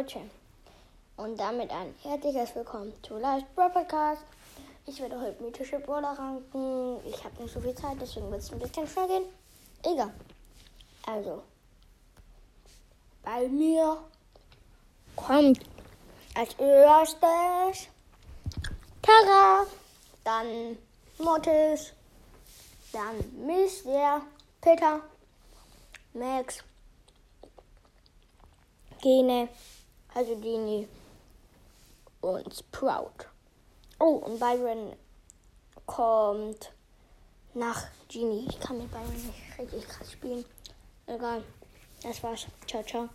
Deutsche. Und damit ein herzliches Willkommen zu Live Podcast. Ich werde heute mythische Brawler ranken. Ich habe nicht so viel Zeit, deswegen wird es ein bisschen schnell gehen. Egal. Also, bei mir kommt als erstes Tara, dann Mortis, dann Mr. Peter, Max, Gene, also Genie und Sprout. Oh, und Byron kommt nach Genie. Ich kann mit Byron nicht richtig krass spielen. Egal. Das war's. Ciao, ciao.